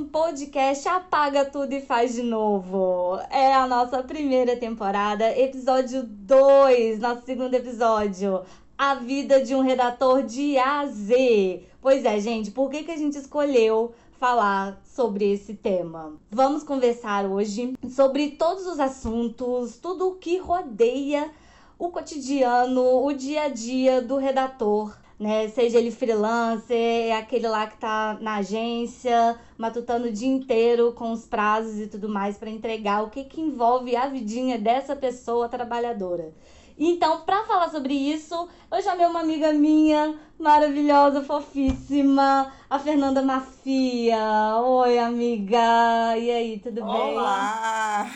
um podcast Apaga Tudo e Faz de Novo. É a nossa primeira temporada, episódio 2, nosso segundo episódio. A vida de um redator de A a Z. Pois é, gente, por que, que a gente escolheu falar sobre esse tema? Vamos conversar hoje sobre todos os assuntos, tudo o que rodeia o cotidiano, o dia a dia do redator né? Seja ele freelancer, é aquele lá que tá na agência, matutando o dia inteiro com os prazos e tudo mais para entregar, o que que envolve a vidinha dessa pessoa trabalhadora. Então, para falar sobre isso, eu chamei uma amiga minha, maravilhosa, fofíssima, a Fernanda Mafia. Oi, amiga. E aí, tudo Olá. bem? Olá!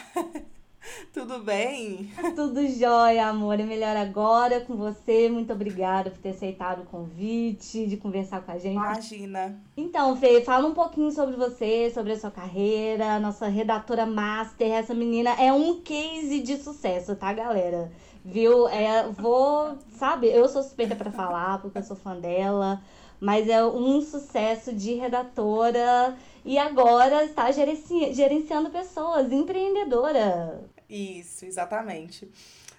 Tudo bem? Tudo jóia, amor. É melhor agora com você. Muito obrigada por ter aceitado o convite, de conversar com a gente. Imagina. Então, Fê, fala um pouquinho sobre você, sobre a sua carreira, nossa redatora master. Essa menina é um case de sucesso, tá, galera? Viu? É, vou, sabe, eu sou suspeita para falar, porque eu sou fã dela, mas é um sucesso de redatora e agora está gerenci gerenciando pessoas, empreendedora. Isso, exatamente.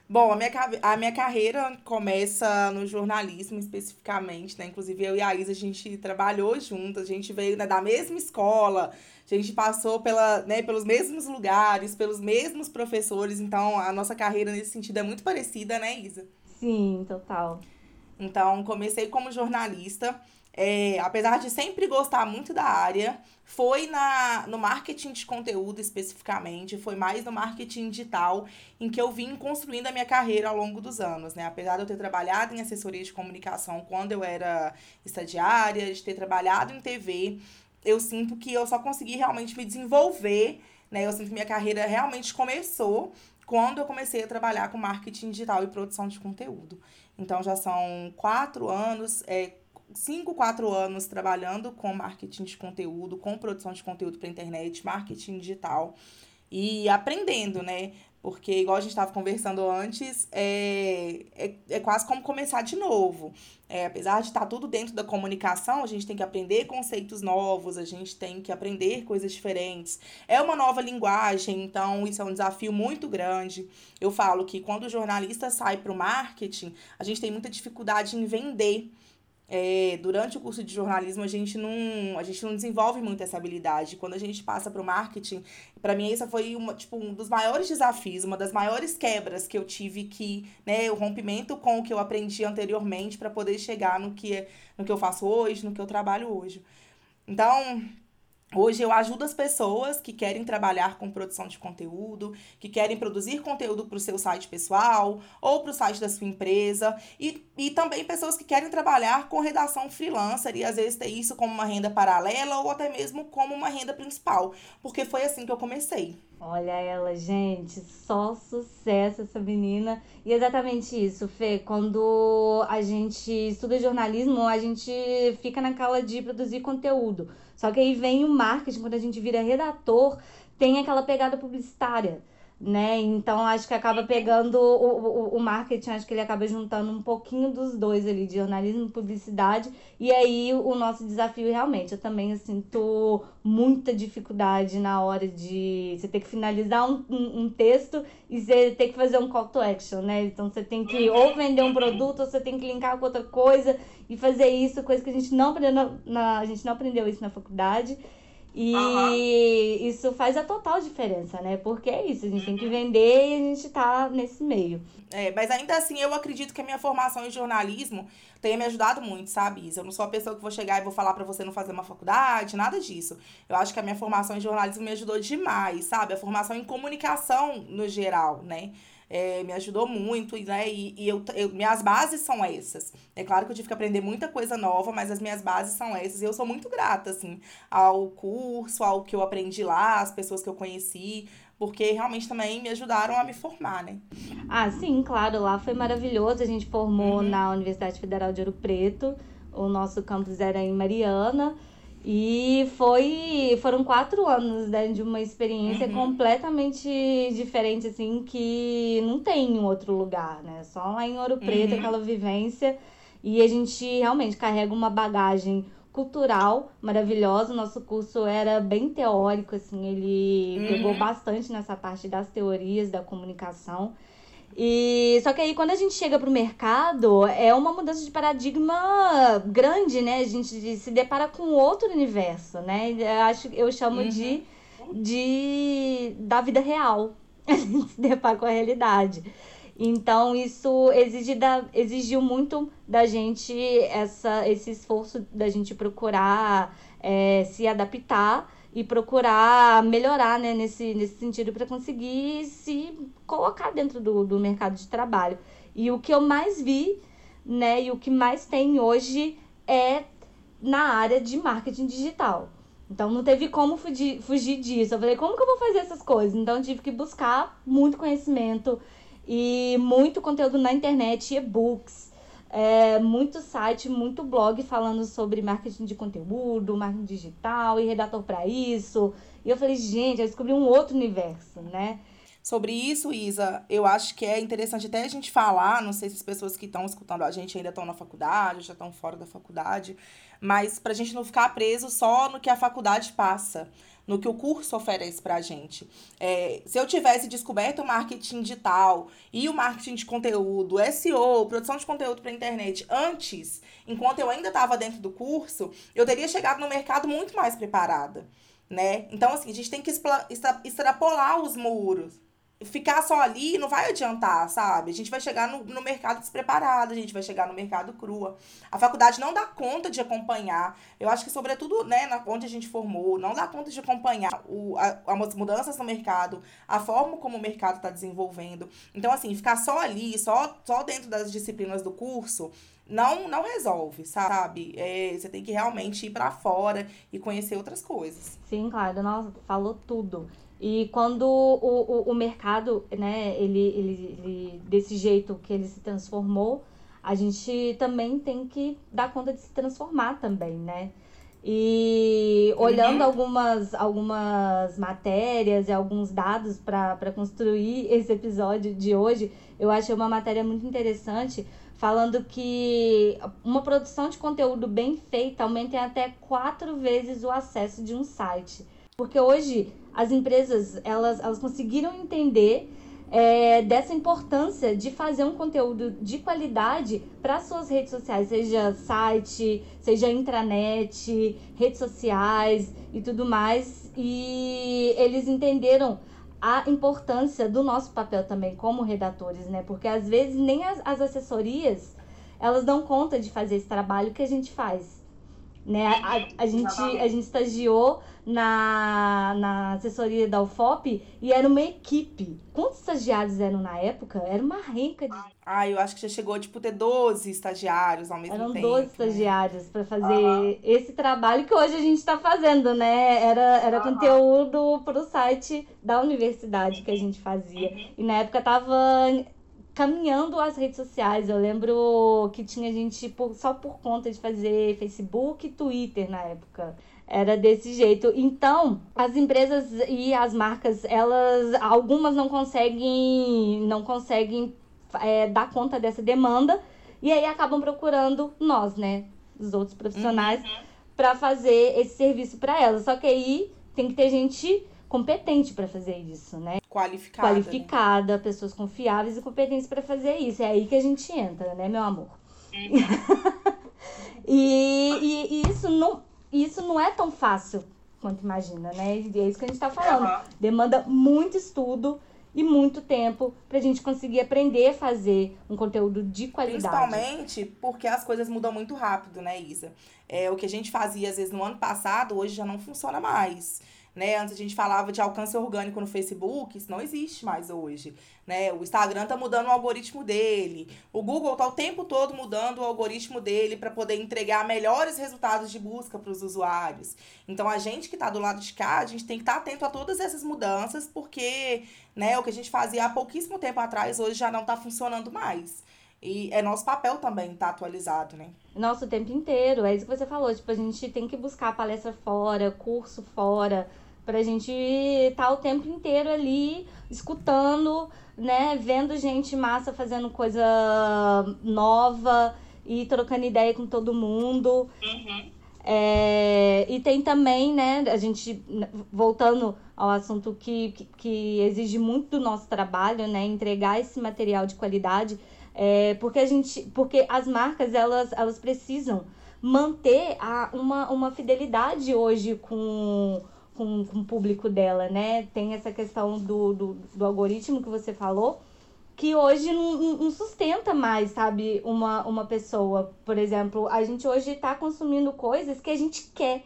Bom, a minha, a minha carreira começa no jornalismo especificamente, né? Inclusive eu e a Isa, a gente trabalhou juntas, a gente veio né, da mesma escola, a gente passou pela, né, pelos mesmos lugares, pelos mesmos professores, então a nossa carreira nesse sentido é muito parecida, né, Isa? Sim, total. Então, comecei como jornalista, é, apesar de sempre gostar muito da área, foi na, no marketing de conteúdo especificamente, foi mais no marketing digital em que eu vim construindo a minha carreira ao longo dos anos, né? Apesar de eu ter trabalhado em assessoria de comunicação quando eu era estagiária, de ter trabalhado em TV, eu sinto que eu só consegui realmente me desenvolver, né? Eu sinto que minha carreira realmente começou quando eu comecei a trabalhar com marketing digital e produção de conteúdo. Então já são quatro anos, é, cinco, quatro anos trabalhando com marketing de conteúdo, com produção de conteúdo para internet, marketing digital e aprendendo, né? Porque, igual a gente estava conversando antes, é, é, é quase como começar de novo. É, apesar de estar tá tudo dentro da comunicação, a gente tem que aprender conceitos novos, a gente tem que aprender coisas diferentes. É uma nova linguagem, então isso é um desafio muito grande. Eu falo que quando o jornalista sai para o marketing, a gente tem muita dificuldade em vender é, durante o curso de jornalismo a gente não a gente não desenvolve muito essa habilidade. Quando a gente passa para o marketing para mim isso foi uma, tipo um dos maiores desafios uma das maiores quebras que eu tive que né o rompimento com o que eu aprendi anteriormente para poder chegar no que no que eu faço hoje no que eu trabalho hoje. Então Hoje eu ajudo as pessoas que querem trabalhar com produção de conteúdo, que querem produzir conteúdo para o seu site pessoal ou para o site da sua empresa, e, e também pessoas que querem trabalhar com redação freelancer e às vezes ter isso como uma renda paralela ou até mesmo como uma renda principal, porque foi assim que eu comecei. Olha ela, gente, só sucesso essa menina. E exatamente isso, Fê. Quando a gente estuda jornalismo, a gente fica naquela de produzir conteúdo. Só que aí vem o marketing, quando a gente vira redator, tem aquela pegada publicitária né? Então acho que acaba pegando o, o, o marketing, acho que ele acaba juntando um pouquinho dos dois ali, de jornalismo e publicidade. E aí o nosso desafio realmente, eu também sinto muita dificuldade na hora de você ter que finalizar um, um, um, texto e você ter que fazer um call to action, né? Então você tem que ou vender um produto ou você tem que linkar com outra coisa e fazer isso, coisa que a gente não aprendeu na, a gente não aprendeu isso na faculdade. E uhum. isso faz a total diferença, né? Porque é isso, a gente tem que vender e a gente tá nesse meio. É, mas ainda assim eu acredito que a minha formação em jornalismo tenha me ajudado muito, sabe, Isa? Eu não sou a pessoa que vou chegar e vou falar para você não fazer uma faculdade, nada disso. Eu acho que a minha formação em jornalismo me ajudou demais, sabe? A formação em comunicação no geral, né? É, me ajudou muito, né? E, e eu, eu, minhas bases são essas. É claro que eu tive que aprender muita coisa nova, mas as minhas bases são essas. E eu sou muito grata, assim, ao curso, ao que eu aprendi lá, às pessoas que eu conheci, porque realmente também me ajudaram a me formar, né? Ah, sim, claro, lá foi maravilhoso. A gente formou uhum. na Universidade Federal de Ouro Preto, o nosso campus era em Mariana. E foi, foram quatro anos né, de uma experiência uhum. completamente diferente, assim, que não tem em outro lugar, né? Só lá em Ouro Preto, uhum. aquela vivência. E a gente realmente carrega uma bagagem cultural maravilhosa. O nosso curso era bem teórico, assim, ele uhum. pegou bastante nessa parte das teorias da comunicação. E só que aí quando a gente chega para o mercado, é uma mudança de paradigma grande, né? A gente se depara com outro universo, né? Eu acho eu chamo uhum. de de da vida real. A gente se depara com a realidade. Então, isso exige da, exigiu muito da gente essa, esse esforço da gente procurar é, se adaptar e procurar melhorar né, nesse, nesse sentido para conseguir se colocar dentro do, do mercado de trabalho. E o que eu mais vi, né, e o que mais tem hoje é na área de marketing digital. Então não teve como fugir, fugir disso. Eu falei, como que eu vou fazer essas coisas? Então tive que buscar muito conhecimento e muito conteúdo na internet, e-books, é, muito site, muito blog falando sobre marketing de conteúdo, marketing digital e redator para isso. E eu falei, gente, eu descobri um outro universo, né? Sobre isso, Isa, eu acho que é interessante até a gente falar, não sei se as pessoas que estão escutando a gente ainda estão na faculdade, já estão fora da faculdade, mas para a gente não ficar preso só no que a faculdade passa no que o curso oferece para a gente. É, se eu tivesse descoberto o marketing digital e o marketing de conteúdo, SEO, produção de conteúdo para internet antes, enquanto eu ainda estava dentro do curso, eu teria chegado no mercado muito mais preparada. Né? Então, assim, a gente tem que extrapolar os muros ficar só ali não vai adiantar, sabe? A gente vai chegar no, no mercado despreparado, a gente vai chegar no mercado crua. A faculdade não dá conta de acompanhar. Eu acho que, sobretudo, né, na, onde a gente formou, não dá conta de acompanhar o, a, as mudanças no mercado, a forma como o mercado está desenvolvendo. Então, assim, ficar só ali, só, só dentro das disciplinas do curso, não não resolve, sabe? É, você tem que realmente ir para fora e conhecer outras coisas. Sim, claro. Nossa, falou tudo. E quando o, o, o mercado, né, ele, ele, ele, desse jeito que ele se transformou, a gente também tem que dar conta de se transformar também, né? E olhando uhum. algumas, algumas matérias e alguns dados para construir esse episódio de hoje, eu achei uma matéria muito interessante falando que uma produção de conteúdo bem feita aumenta em até quatro vezes o acesso de um site. Porque hoje as empresas elas, elas conseguiram entender é, dessa importância de fazer um conteúdo de qualidade para suas redes sociais, seja site, seja intranet, redes sociais e tudo mais. E eles entenderam a importância do nosso papel também como redatores, né? Porque às vezes nem as, as assessorias elas dão conta de fazer esse trabalho que a gente faz. Né? A, a, a gente, a gente estagiou na, na assessoria da UFOP e era uma equipe. Quantos estagiários eram na época? Era uma renca de. Ah, eu acho que já chegou tipo, ter 12 estagiários ao mesmo eram tempo. Eram 12 estagiários para fazer uhum. esse trabalho que hoje a gente está fazendo, né? Era, era uhum. conteúdo para o site da universidade que a gente fazia. Uhum. E na época tava caminhando as redes sociais. Eu lembro que tinha gente por, só por conta de fazer Facebook e Twitter na época. Era desse jeito. Então, as empresas e as marcas, elas algumas não conseguem não conseguem é, dar conta dessa demanda e aí acabam procurando nós, né, os outros profissionais uhum. para fazer esse serviço para elas. Só que aí tem que ter gente competente para fazer isso, né? Qualificada. Qualificada, né? pessoas confiáveis e competentes para fazer isso. É aí que a gente entra, né, meu amor? Uhum. e, e, e, isso não isso não é tão fácil quanto imagina, né? E é isso que a gente está falando. Uhum. Demanda muito estudo e muito tempo para a gente conseguir aprender a fazer um conteúdo de qualidade. Principalmente porque as coisas mudam muito rápido, né, Isa? É, o que a gente fazia, às vezes, no ano passado, hoje já não funciona mais. Né? Antes a gente falava de alcance orgânico no Facebook, isso não existe mais hoje. Né? O Instagram tá mudando o algoritmo dele. O Google tá o tempo todo mudando o algoritmo dele para poder entregar melhores resultados de busca para os usuários. Então a gente que está do lado de cá, a gente tem que estar tá atento a todas essas mudanças, porque né, o que a gente fazia há pouquíssimo tempo atrás hoje já não está funcionando mais. E é nosso papel também estar tá atualizado, né? Nosso tempo inteiro, é isso que você falou. Tipo, a gente tem que buscar palestra fora, curso fora, Pra gente estar tá o tempo inteiro ali escutando, né? Vendo gente massa fazendo coisa nova e trocando ideia com todo mundo. Uhum. É, e tem também, né, a gente, voltando ao assunto que, que, que, exige muito do nosso trabalho, né, entregar esse material de qualidade, é, porque a gente, porque as marcas, elas, elas precisam manter a, uma, uma fidelidade hoje com, com, com o público dela, né, tem essa questão do, do, do algoritmo que você falou, que hoje não, não, sustenta mais, sabe, uma, uma pessoa. Por exemplo, a gente hoje está consumindo coisas que a gente quer.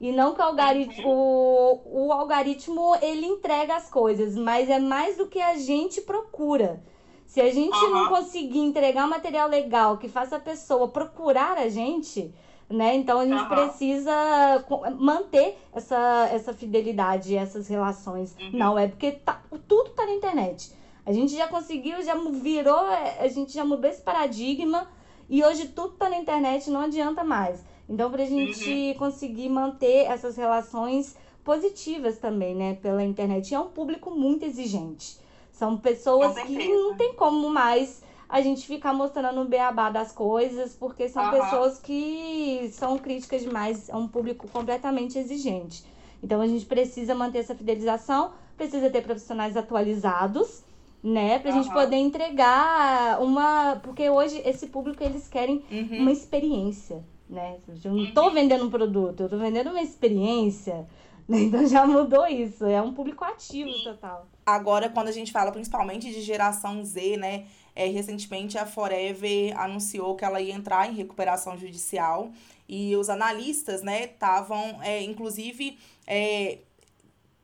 E não que o algoritmo, o, o algoritmo ele entrega as coisas, mas é mais do que a gente procura. Se a gente uhum. não conseguir entregar um material legal que faça a pessoa procurar a gente, né? Então a gente uhum. precisa manter essa, essa fidelidade, essas relações uhum. na web, porque tá, tudo tá na internet. A gente já conseguiu, já virou, é, a gente já mudou esse paradigma e hoje tudo tá na internet, não adianta mais. Então, pra gente uhum. conseguir manter essas relações positivas também, né, pela internet. E é um público muito exigente. São pessoas que não tem como mais a gente ficar mostrando o beabá das coisas, porque são uhum. pessoas que são críticas demais, é um público completamente exigente. Então a gente precisa manter essa fidelização, precisa ter profissionais atualizados né? Pra uhum. gente poder entregar uma. Porque hoje esse público eles querem uhum. uma experiência, né? Eu não tô uhum. vendendo um produto, eu tô vendendo uma experiência. Né? Então já mudou isso. É um público ativo total. Agora, quando a gente fala principalmente de geração Z, né? É, recentemente a Forever anunciou que ela ia entrar em recuperação judicial e os analistas, né, estavam, é, inclusive, é,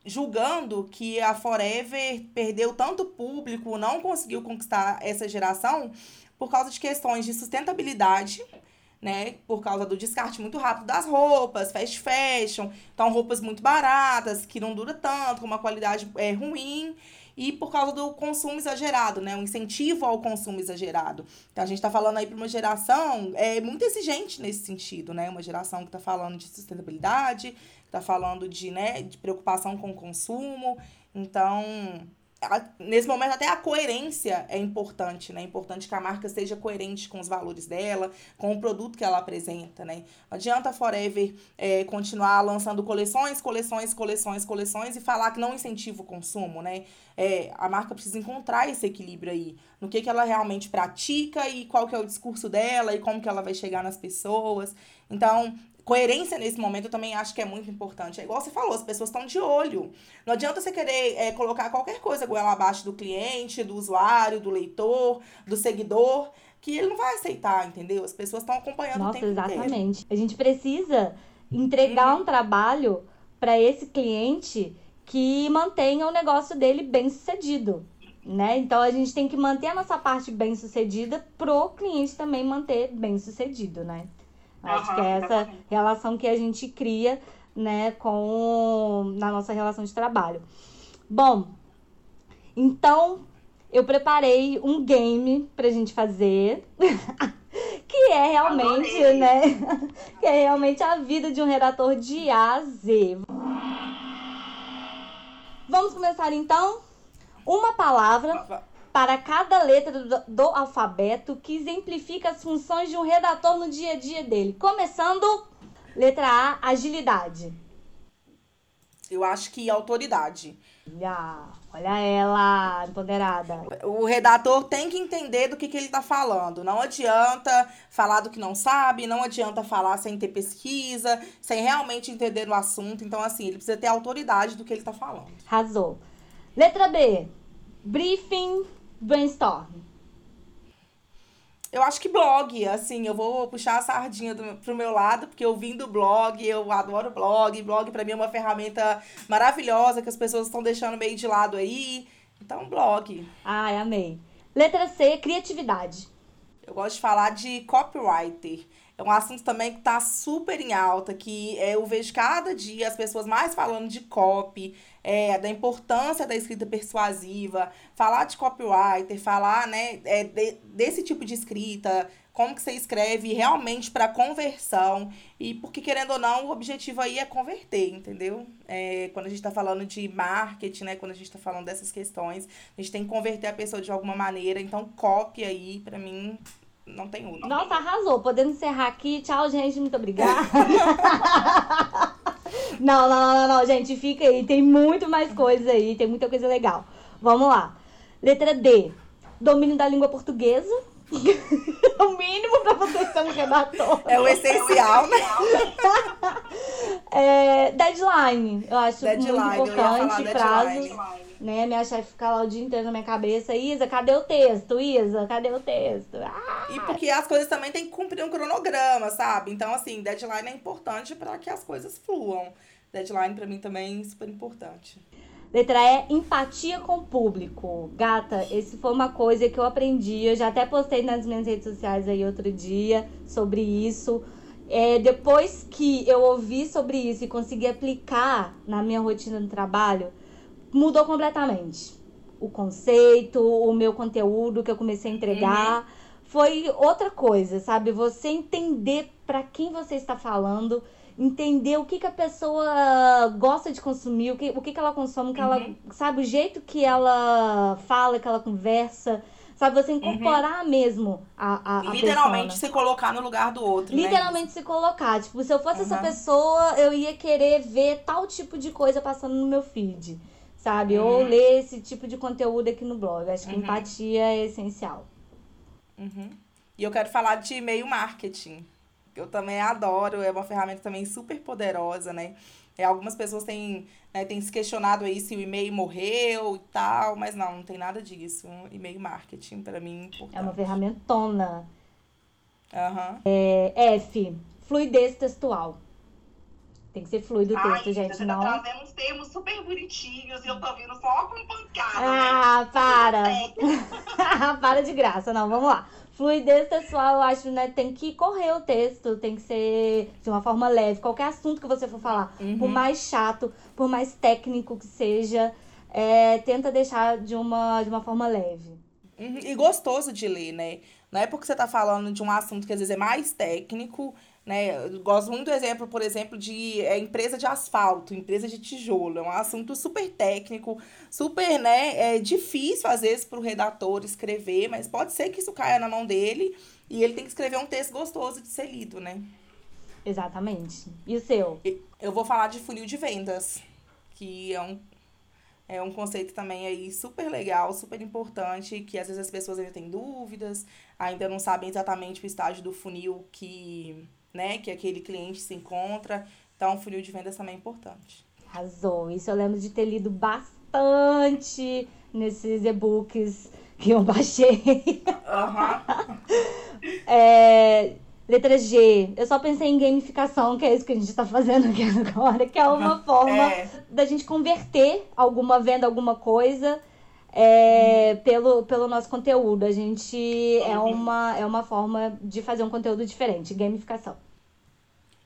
julgando que a Forever perdeu tanto público, não conseguiu conquistar essa geração por causa de questões de sustentabilidade, né? Por causa do descarte muito rápido das roupas, fast fashion, então roupas muito baratas, que não dura tanto, com uma qualidade é, ruim e por causa do consumo exagerado, né? O incentivo ao consumo exagerado. Então a gente está falando aí para uma geração é muito exigente nesse sentido, né? Uma geração que está falando de sustentabilidade, está falando de, né, de preocupação com o consumo. Então, a, nesse momento até a coerência é importante, né? É importante que a marca seja coerente com os valores dela, com o produto que ela apresenta, né? Não adianta Forever é, continuar lançando coleções, coleções, coleções, coleções e falar que não incentiva o consumo, né? É, a marca precisa encontrar esse equilíbrio aí, no que, que ela realmente pratica e qual que é o discurso dela e como que ela vai chegar nas pessoas. Então, coerência nesse momento eu também acho que é muito importante. É igual você falou, as pessoas estão de olho. Não adianta você querer é, colocar qualquer coisa goela abaixo do cliente, do usuário, do leitor, do seguidor, que ele não vai aceitar, entendeu? As pessoas estão acompanhando Nossa, o tempo exatamente. Inteiro. A gente precisa entregar uhum. um trabalho para esse cliente que mantenha o negócio dele bem sucedido. Né? Então a gente tem que manter a nossa parte bem sucedida pro cliente também manter bem sucedido, né? Acho que é essa relação que a gente cria, né, com na nossa relação de trabalho. Bom, então eu preparei um game pra gente fazer. que é realmente, Adorei. né? que é realmente a vida de um redator de A a Z. Vamos começar então? Uma palavra para cada letra do, do, alfabeto que exemplifica as funções de um redator no dia a dia dele. Começando, letra A, agilidade. Eu acho que autoridade. Olha, olha ela, empoderada. O redator tem que entender do que, que ele está falando. Não adianta falar do que não sabe, não adianta falar sem ter pesquisa, sem realmente entender o assunto. Então, assim, ele precisa ter autoridade do que ele está falando. Razou. Letra B, briefing brainstorm? Eu acho que blog, assim, eu vou puxar a sardinha do, pro meu lado, porque eu vim do blog, eu adoro blog. Blog para mim é uma ferramenta maravilhosa que as pessoas estão deixando meio de lado aí. Então, blog. Ai, amei. Letra C, criatividade. Eu gosto de falar de copywriter. É um assunto também que está super em alta, que é, eu vejo cada dia as pessoas mais falando de copy, é, da importância da escrita persuasiva, falar de copywriter, falar né, é, de, desse tipo de escrita, como que você escreve realmente para conversão. E porque, querendo ou não, o objetivo aí é converter, entendeu? É, quando a gente está falando de marketing, né? Quando a gente está falando dessas questões, a gente tem que converter a pessoa de alguma maneira. Então, copy aí, para mim, não tem outro. Nossa, arrasou. Podendo encerrar aqui. Tchau, gente. Muito obrigada. não, não, não, não, não, gente. Fica aí. Tem muito mais coisas aí. Tem muita coisa legal. Vamos lá. Letra D. Domínio da língua portuguesa. o mínimo pra você ser um redator. É o essencial, né? é, deadline. Eu acho deadline, muito importante. Prazo. Né? Minha chefe fica lá o dia inteiro na minha cabeça. Isa, cadê o texto? Isa, cadê o texto? Ah! E porque as coisas também têm que cumprir um cronograma, sabe? Então, assim, deadline é importante para que as coisas fluam. Deadline para mim também é super importante. Letra E, empatia com o público. Gata, esse foi uma coisa que eu aprendi. Eu já até postei nas minhas redes sociais aí outro dia sobre isso. É, depois que eu ouvi sobre isso e consegui aplicar na minha rotina do trabalho, mudou completamente. O conceito, o meu conteúdo que eu comecei a entregar. Uhum. Foi outra coisa, sabe? Você entender para quem você está falando entender o que, que a pessoa gosta de consumir, o que, o que, que ela consome, que uhum. ela, sabe, o jeito que ela fala, que ela conversa. Sabe, você incorporar uhum. mesmo a, a, Literalmente se colocar no lugar do outro. Né? Literalmente né? se colocar. Tipo, se eu fosse uhum. essa pessoa, eu ia querer ver tal tipo de coisa passando no meu feed. Sabe? Uhum. Ou ler esse tipo de conteúdo aqui no blog. Acho que uhum. empatia é essencial. Uhum. E eu quero falar de e-mail marketing eu também adoro, é uma ferramenta também super poderosa, né? É, algumas pessoas têm, né, têm se questionado aí se o e-mail morreu e tal, mas não, não tem nada disso. Um e-mail marketing, para mim, é importante. É uma ferramentona. Uhum. É, F, fluidez textual. Tem que ser fluido o texto, Ai, gente, você não... tá trazendo uns termos super bonitinhos e eu tô vindo só com pancada, Ah, né? para! para de graça, não, vamos lá. Fluidez textual, eu acho, né? Tem que correr o texto, tem que ser de uma forma leve. Qualquer assunto que você for falar, uhum. por mais chato, por mais técnico que seja, é, tenta deixar de uma, de uma forma leve. Uhum. E gostoso de ler, né? Não é porque você tá falando de um assunto que às vezes é mais técnico, né? Eu gosto muito do exemplo, por exemplo, de é, empresa de asfalto, empresa de tijolo. É um assunto super técnico, super né, é difícil às vezes para o redator escrever, mas pode ser que isso caia na mão dele e ele tem que escrever um texto gostoso de ser lido, né? Exatamente. E o seu? Eu vou falar de funil de vendas, que é um, é um conceito também aí super legal, super importante, que às vezes as pessoas ainda têm dúvidas, ainda não sabem exatamente o estágio do funil que né, que aquele cliente se encontra. Então, o funil de vendas também é importante. Arrasou. Isso eu lembro de ter lido bastante nesses e-books que eu baixei. Uhum. é, letra G. Eu só pensei em gamificação, que é isso que a gente está fazendo aqui agora, que é uma forma é. da gente converter alguma venda, alguma coisa é, uhum. pelo, pelo nosso conteúdo. A gente é uhum. uma, é uma forma de fazer um conteúdo diferente, gamificação.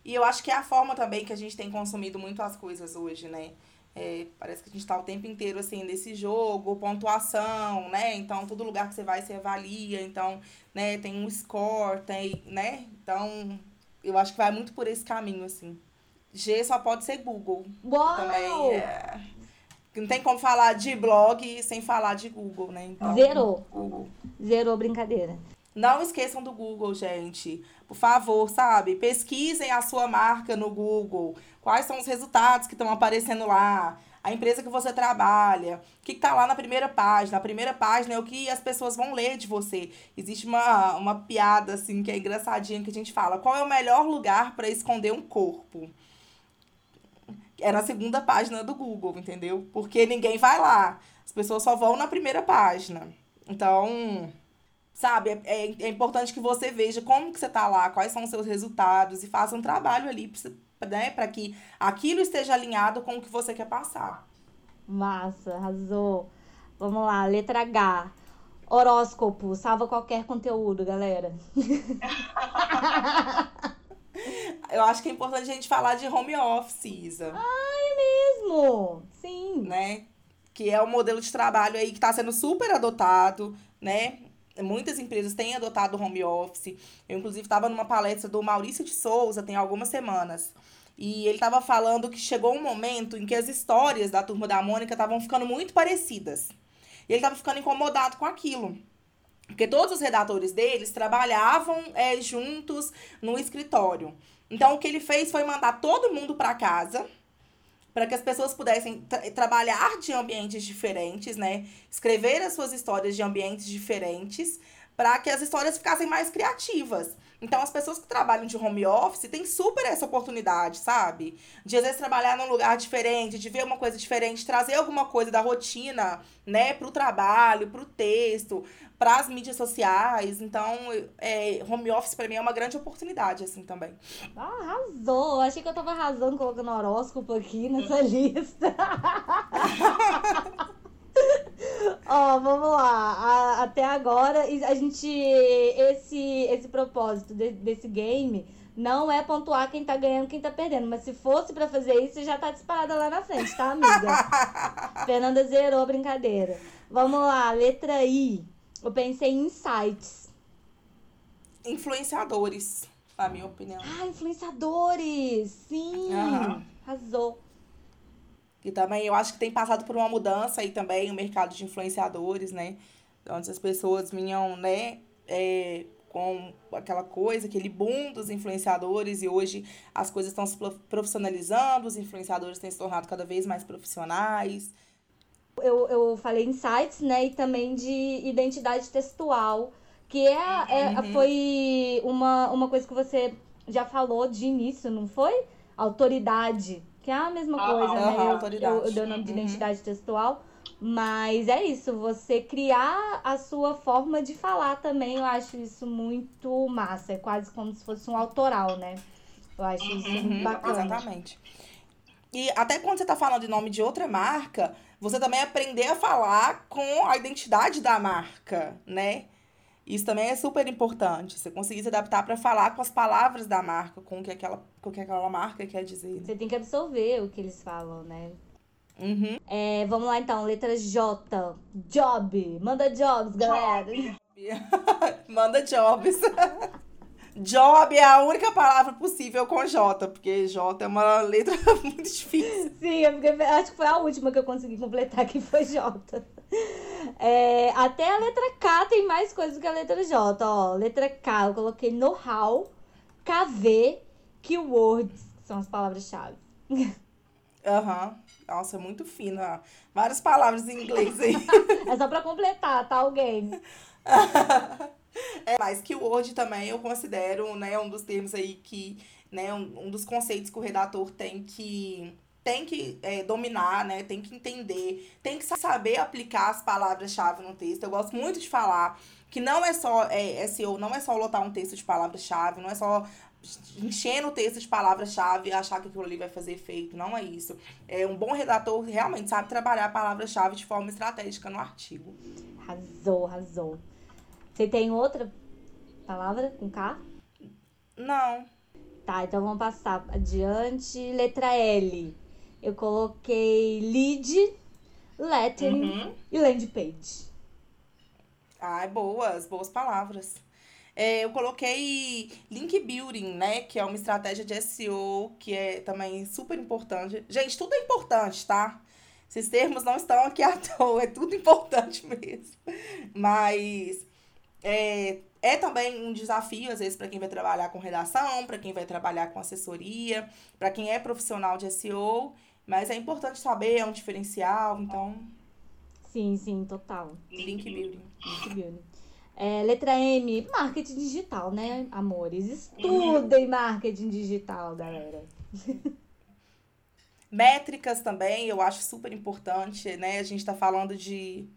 E eu acho que é a forma também que a gente tem consumido muito as coisas hoje, né? É, parece que a gente tá o tempo inteiro, assim, nesse jogo, pontuação, né? Então, todo lugar que você vai, você avalia. Então, né, tem um score, tem, né? Então, eu acho que vai muito por esse caminho, assim. G só pode ser Google. Uau! Também é... Não tem como falar de blog sem falar de Google, né? Então, Zerou. Google. Zerou brincadeira. Não esqueçam do Google, gente. Por favor, sabe? Pesquisem a sua marca no Google. Quais são os resultados que estão aparecendo lá? A empresa que você trabalha, o que está lá na primeira página. A primeira página é o que as pessoas vão ler de você. Existe uma, uma piada, assim, que é engraçadinha, que a gente fala: qual é o melhor lugar para esconder um corpo? É na segunda página do Google, entendeu? Porque ninguém vai lá. As pessoas só vão na primeira página. Então, Sabe? É, é, é importante que você veja como que você tá lá, quais são os seus resultados e faça um trabalho ali né, para que aquilo esteja alinhado com o que você quer passar. Massa, arrasou. Vamos lá, letra H. Horóscopo, salva qualquer conteúdo, galera. Eu acho que é importante a gente falar de home office, Isa. Ah, é mesmo? Sim. Né? Que é o um modelo de trabalho aí que está sendo super adotado, né? Muitas empresas têm adotado home office. Eu, inclusive, estava numa palestra do Maurício de Souza tem algumas semanas. E ele estava falando que chegou um momento em que as histórias da turma da Mônica estavam ficando muito parecidas. E ele estava ficando incomodado com aquilo. Porque todos os redatores deles trabalhavam é, juntos no escritório. Então, o que ele fez foi mandar todo mundo para casa para que as pessoas pudessem tra trabalhar de ambientes diferentes, né? Escrever as suas histórias de ambientes diferentes, para que as histórias ficassem mais criativas. Então, as pessoas que trabalham de home office têm super essa oportunidade, sabe? De às vezes trabalhar num lugar diferente, de ver uma coisa diferente, trazer alguma coisa da rotina, né, pro trabalho, pro texto, para as mídias sociais. Então, é, home office para mim é uma grande oportunidade, assim, também. Ah, arrasou! Achei que eu tava arrasando colocando horóscopo aqui nessa lista. Ó, oh, vamos lá. A, até agora, a gente. Esse, esse propósito de, desse game não é pontuar quem tá ganhando quem tá perdendo. Mas se fosse para fazer isso, já tá disparada lá na frente, tá, amiga? Fernanda zerou a brincadeira. Vamos lá, letra I. Eu pensei em insights. Influenciadores, na minha opinião. Ah, influenciadores! Sim! Uhum. Arrasou. E também eu acho que tem passado por uma mudança aí também o mercado de influenciadores, né? Onde as pessoas vinham, né, é, com aquela coisa, aquele boom dos influenciadores, e hoje as coisas estão se profissionalizando, os influenciadores têm se tornado cada vez mais profissionais. Eu, eu falei em sites, né, e também de identidade textual, que é, é uhum. foi uma, uma coisa que você já falou de início, não foi? Autoridade que é a mesma ah, coisa, né? Eu, eu, eu dei o nome de uhum. identidade textual. Mas é isso, você criar a sua forma de falar também, eu acho isso muito massa. É quase como se fosse um autoral, né? Eu acho isso uhum, muito bacana. Exatamente. E até quando você tá falando de nome de outra marca, você também aprender a falar com a identidade da marca, né? Isso também é super importante. Você conseguir se adaptar para falar com as palavras da marca, com o que aquela, com o que aquela marca quer dizer. Você tem que absorver o que eles falam, né? Uhum. É, vamos lá então, letra J. Job. Manda jobs, galera. Job. Manda jobs. Job é a única palavra possível com J, porque J é uma letra muito difícil. Sim, acho que foi a última que eu consegui completar, que foi J. É, até a letra K tem mais coisas que a letra J. Ó, letra K eu coloquei know-how, KV, keywords, que são as palavras-chave. Aham. Uhum. Nossa, muito fina. Várias palavras em inglês aí. é só pra completar, tá? O game. é, mas keyword também eu considero, né, um dos termos aí que, né, um, um dos conceitos que o redator tem que tem que é, dominar, né? Tem que entender, tem que saber aplicar as palavras-chave no texto. Eu gosto muito de falar que não é só é, SEO, não é só lotar um texto de palavras-chave, não é só enchendo o texto de palavras-chave e achar que aquilo ali vai fazer efeito. Não é isso. É um bom redator realmente sabe trabalhar a palavra-chave de forma estratégica no artigo. Arrasou, arrasou. Você tem outra palavra com K? Não. Tá, então vamos passar adiante. Letra L. Eu coloquei lead, lettering uhum. e landing page. Ai, boas, boas palavras. É, eu coloquei link building, né? Que é uma estratégia de SEO que é também super importante. Gente, tudo é importante, tá? Esses termos não estão aqui à toa, é tudo importante mesmo. Mas é, é também um desafio, às vezes, para quem vai trabalhar com redação, para quem vai trabalhar com assessoria, para quem é profissional de SEO. Mas é importante saber, é um diferencial, então. Sim, sim, total. Link building. Link building. É, letra M, marketing digital, né, amores? Estudem marketing digital, galera. Métricas também, eu acho super importante, né? A gente está falando de,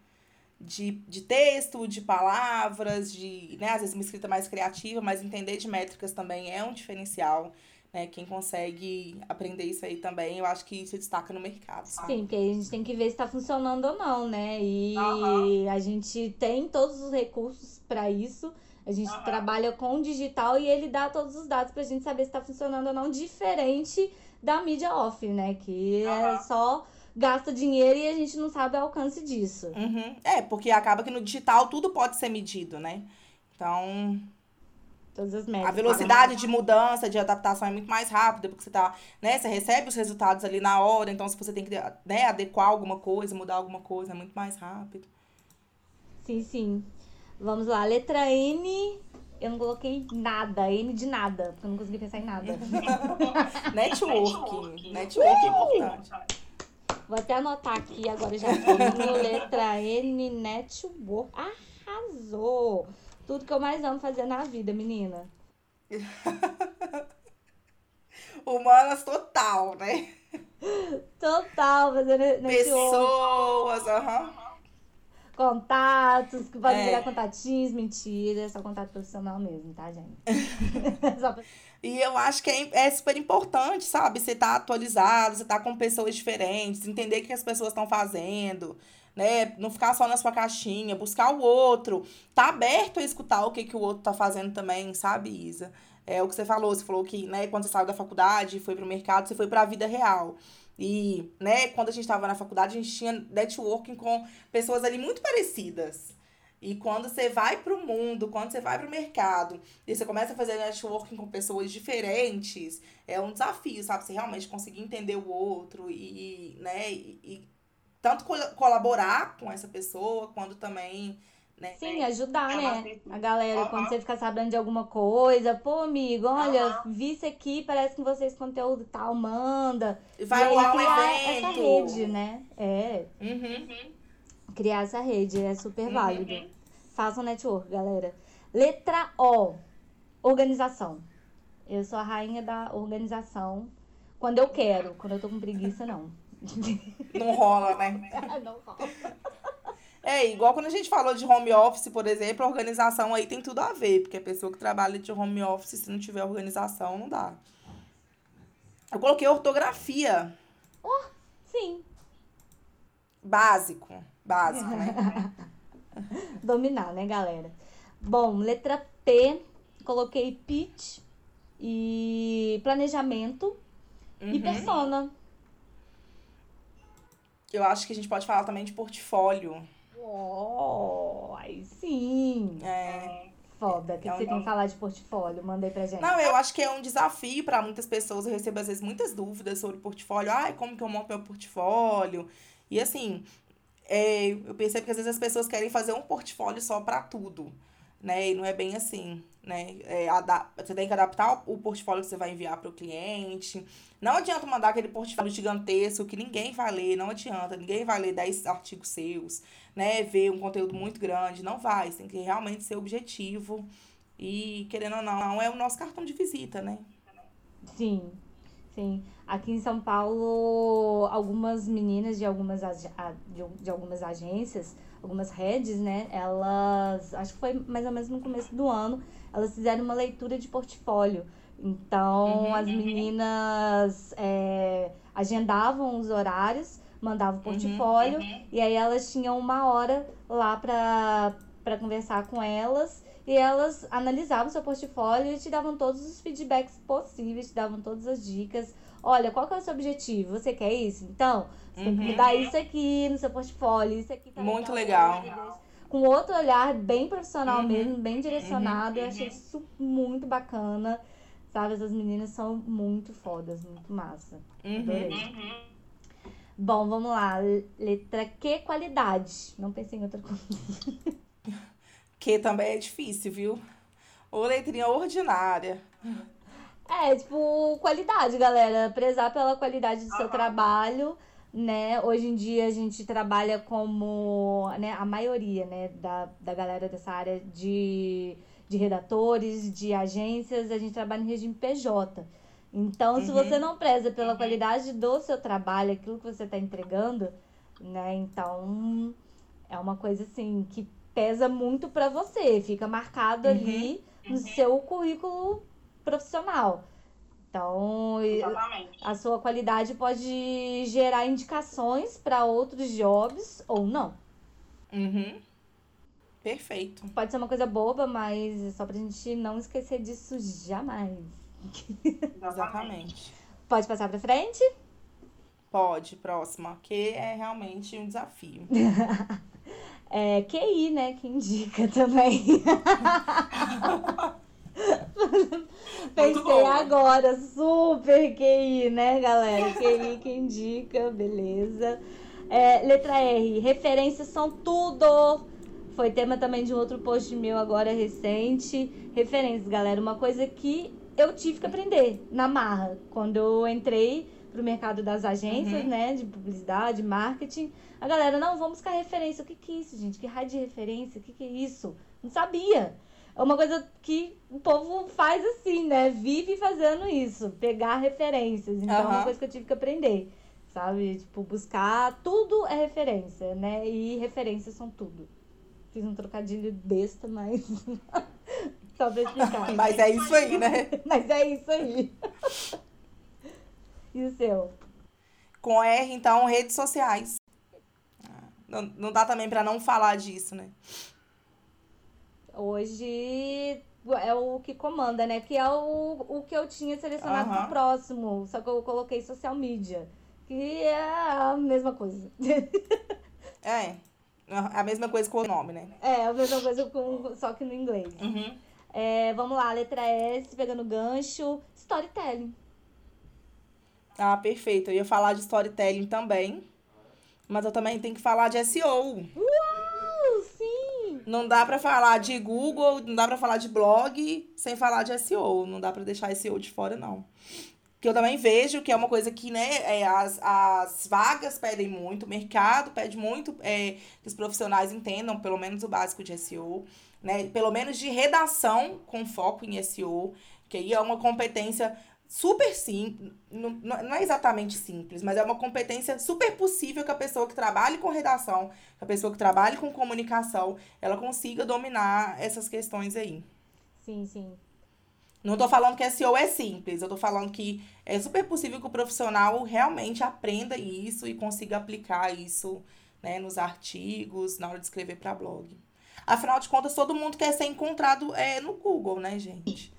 de, de texto, de palavras, de, né, às vezes uma escrita mais criativa, mas entender de métricas também é um diferencial. Né? Quem consegue aprender isso aí também, eu acho que se destaca no mercado. Sabe? Sim, porque a gente tem que ver se está funcionando ou não, né? E uhum. a gente tem todos os recursos para isso. A gente uhum. trabalha com o digital e ele dá todos os dados para a gente saber se está funcionando ou não, diferente da mídia off, né? Que uhum. é só gasta dinheiro e a gente não sabe o alcance disso. Uhum. É, porque acaba que no digital tudo pode ser medido, né? Então, Todas as métricas. A velocidade de mudança, de adaptação é muito mais rápida, porque você tá, né, você recebe os resultados ali na hora, então se você tem que, né, adequar alguma coisa, mudar alguma coisa, é muito mais rápido. Sim, sim. Vamos lá, letra N. Eu não coloquei nada, N de nada, porque eu não consegui pensar em nada. Networking. Networking é importante. Vou até anotar aqui agora já. No letra N, network. Arrasou! Tudo que eu mais amo fazer na vida, menina. Humanas total, né? Total, fazer network. Pessoas, aham. Contatos, que podem É. virar contatinhos, mentira, é só contato profissional mesmo, tá, gente? Pra- E eu acho que é, é super importante, sabe? Você tá atualizado, você tá com pessoas diferentes, entender o que as pessoas estão fazendo, né? Não ficar só na sua caixinha, buscar o outro. Tá aberto a escutar o que, que o outro tá fazendo também, sabe, Isa? É o que você falou, você falou que, né, quando você saiu da faculdade, foi pro mercado, você foi pra vida real. E, né, quando a gente tava na faculdade, a gente tinha networking com pessoas ali muito parecidas. E quando você vai pro mundo, quando você vai pro mercado, e você começa a fazer networking com pessoas diferentes, é um desafio, sabe? Você realmente conseguir entender o outro e, né, e tanto col- colaborar com essa pessoa, quanto também, né? Sim, ajudar, É né? A galera, Aham. quando você ficar sabendo de alguma coisa, pô, amigo, olha, Aham. vi isso aqui, parece que vocês conteúdo tal, manda. Vai e aí, rolar um criar evento. essa rede, né? É, Uhum. criar essa rede é super Uhum. válido. Façam network, galera. Letra O, organização. Eu sou a rainha da organização. Quando eu quero, quando eu tô com preguiça, não. Não rola, né? não rola. É, igual quando a gente falou de home office, por exemplo, a organização aí tem tudo a ver, porque a pessoa que trabalha de home office, se não tiver organização, não dá. Eu coloquei ortografia. Sim, Básico. Básico, né? dominar, né, galera? Bom, letra P, coloquei pitch e planejamento e Uhum. persona. Eu acho que a gente pode falar também de portfólio. Oh, aí sim. É. Foda. O que, É você tem que falar de portfólio? Mandei pra gente. Não, eu acho que é um desafio para muitas pessoas. Eu recebo, às vezes, muitas dúvidas sobre portfólio. Ai, como que eu monto meu portfólio? E assim, é, eu percebo que às vezes as pessoas querem fazer um portfólio só para tudo, né? E não é bem assim, né? É, você tem que adaptar o portfólio que você vai enviar para o cliente. Não adianta mandar aquele portfólio gigantesco que ninguém vai ler, não adianta. Ninguém vai ler 10 artigos seus, né? Ver um conteúdo muito grande, não vai. Você tem que realmente ser objetivo. E, querendo ou não, é o nosso cartão de visita, né? Sim, sim. Aqui em São Paulo, algumas meninas de algumas, de algumas agências, algumas redes, né? Elas, acho que foi mais ou menos no começo do ano, elas fizeram uma leitura de portfólio. Então, Uhum. as meninas é, agendavam os horários, mandavam o portfólio, e aí elas tinham uma hora lá pra conversar com elas. E elas analisavam seu portfólio e te davam todos os feedbacks possíveis, te davam todas as dicas. Olha, qual que é o seu objetivo? Você quer isso? Então, você tem que Uhum. mudar isso aqui no seu portfólio, isso aqui tá Muito legal. legal. Com outro olhar bem profissional Uhum. mesmo, bem direcionado. Eu achei isso muito bacana. Sabe, essas meninas são muito fodas, muito massa. Uhum. Adorei. Uhum. Bom, vamos lá. Letra Q, qualidade. Não pensei em outra coisa. Que também é difícil, viu? Ou letrinha ordinária. É, tipo, qualidade, galera. Prezar pela qualidade do seu Aham. trabalho, né? Hoje em dia a gente trabalha como, né, a maioria, né, da, da galera dessa área de, de redatores, de agências, a gente trabalha em regime PJ. Então, se Uhum. você não preza pela qualidade do seu trabalho, aquilo que você está entregando, né? Então, é uma coisa assim que pesa muito pra você, fica marcado Uhum. ali no seu currículo profissional. Então, Exatamente. a sua qualidade pode gerar indicações para outros jobs ou não. Uhum. Perfeito. Pode ser uma coisa boba, mas é só pra gente não esquecer disso jamais. Exatamente. Pode passar pra frente? Pode, próxima. Que é realmente um desafio. É QI, né? Que indica também. Pensei agora, super QI, né, galera? QI que indica, beleza. É, letra R, referências são tudo. Foi tema também de um outro post meu agora recente. Referências, galera. Uma coisa que eu tive que aprender na marra. Quando eu entrei pro mercado das agências, Uhum. né? De publicidade, marketing. A galera, não, vamos buscar referência. O que, que é isso, gente? Que raio de referência? O que, que é isso? Não sabia. É uma coisa que o povo faz assim, né? Vive fazendo isso, pegar referências. Então é Aham. uma coisa que eu tive que aprender, sabe? Tipo, buscar tudo é referência, né? E referências são tudo. Fiz um trocadilho besta, mas só pra explicar. Mas é isso aí, né? Mas é isso aí. E o seu? Com R, então, redes sociais. Ah, Não, não dá também pra não falar disso, né? Hoje é o que comanda, né? Que é o, o que eu tinha selecionado Aham. pro próximo. Só que eu coloquei social media. Que é a mesma coisa. É. A mesma coisa com o nome, né? É, a mesma coisa, com, só que no inglês. Uhum. É, vamos lá, letra S, pegando gancho. Storytelling. Ah, perfeito. Eu ia falar de storytelling também. Mas eu também tenho que falar de SEO. Sim! Não dá pra falar de Google, não dá pra falar de blog sem falar de SEO. Não dá pra deixar SEO de fora, não. Que eu também vejo que é uma coisa que, né, é, as, as vagas pedem muito, o mercado pede muito é, que os profissionais entendam pelo menos o básico de SEO, né? Pelo menos de redação com foco em SEO, que aí é uma competência super simples, não, não é exatamente simples, mas é uma competência super possível que a pessoa que trabalhe com redação, que a pessoa que trabalhe com comunicação, ela consiga dominar essas questões aí. Sim, sim. Não tô falando que SEO é simples, eu tô falando que é super possível que o profissional realmente aprenda isso e consiga aplicar isso, né, nos artigos, na hora de escrever para blog. Afinal de contas, todo mundo quer ser encontrado é, no Google, né, gente?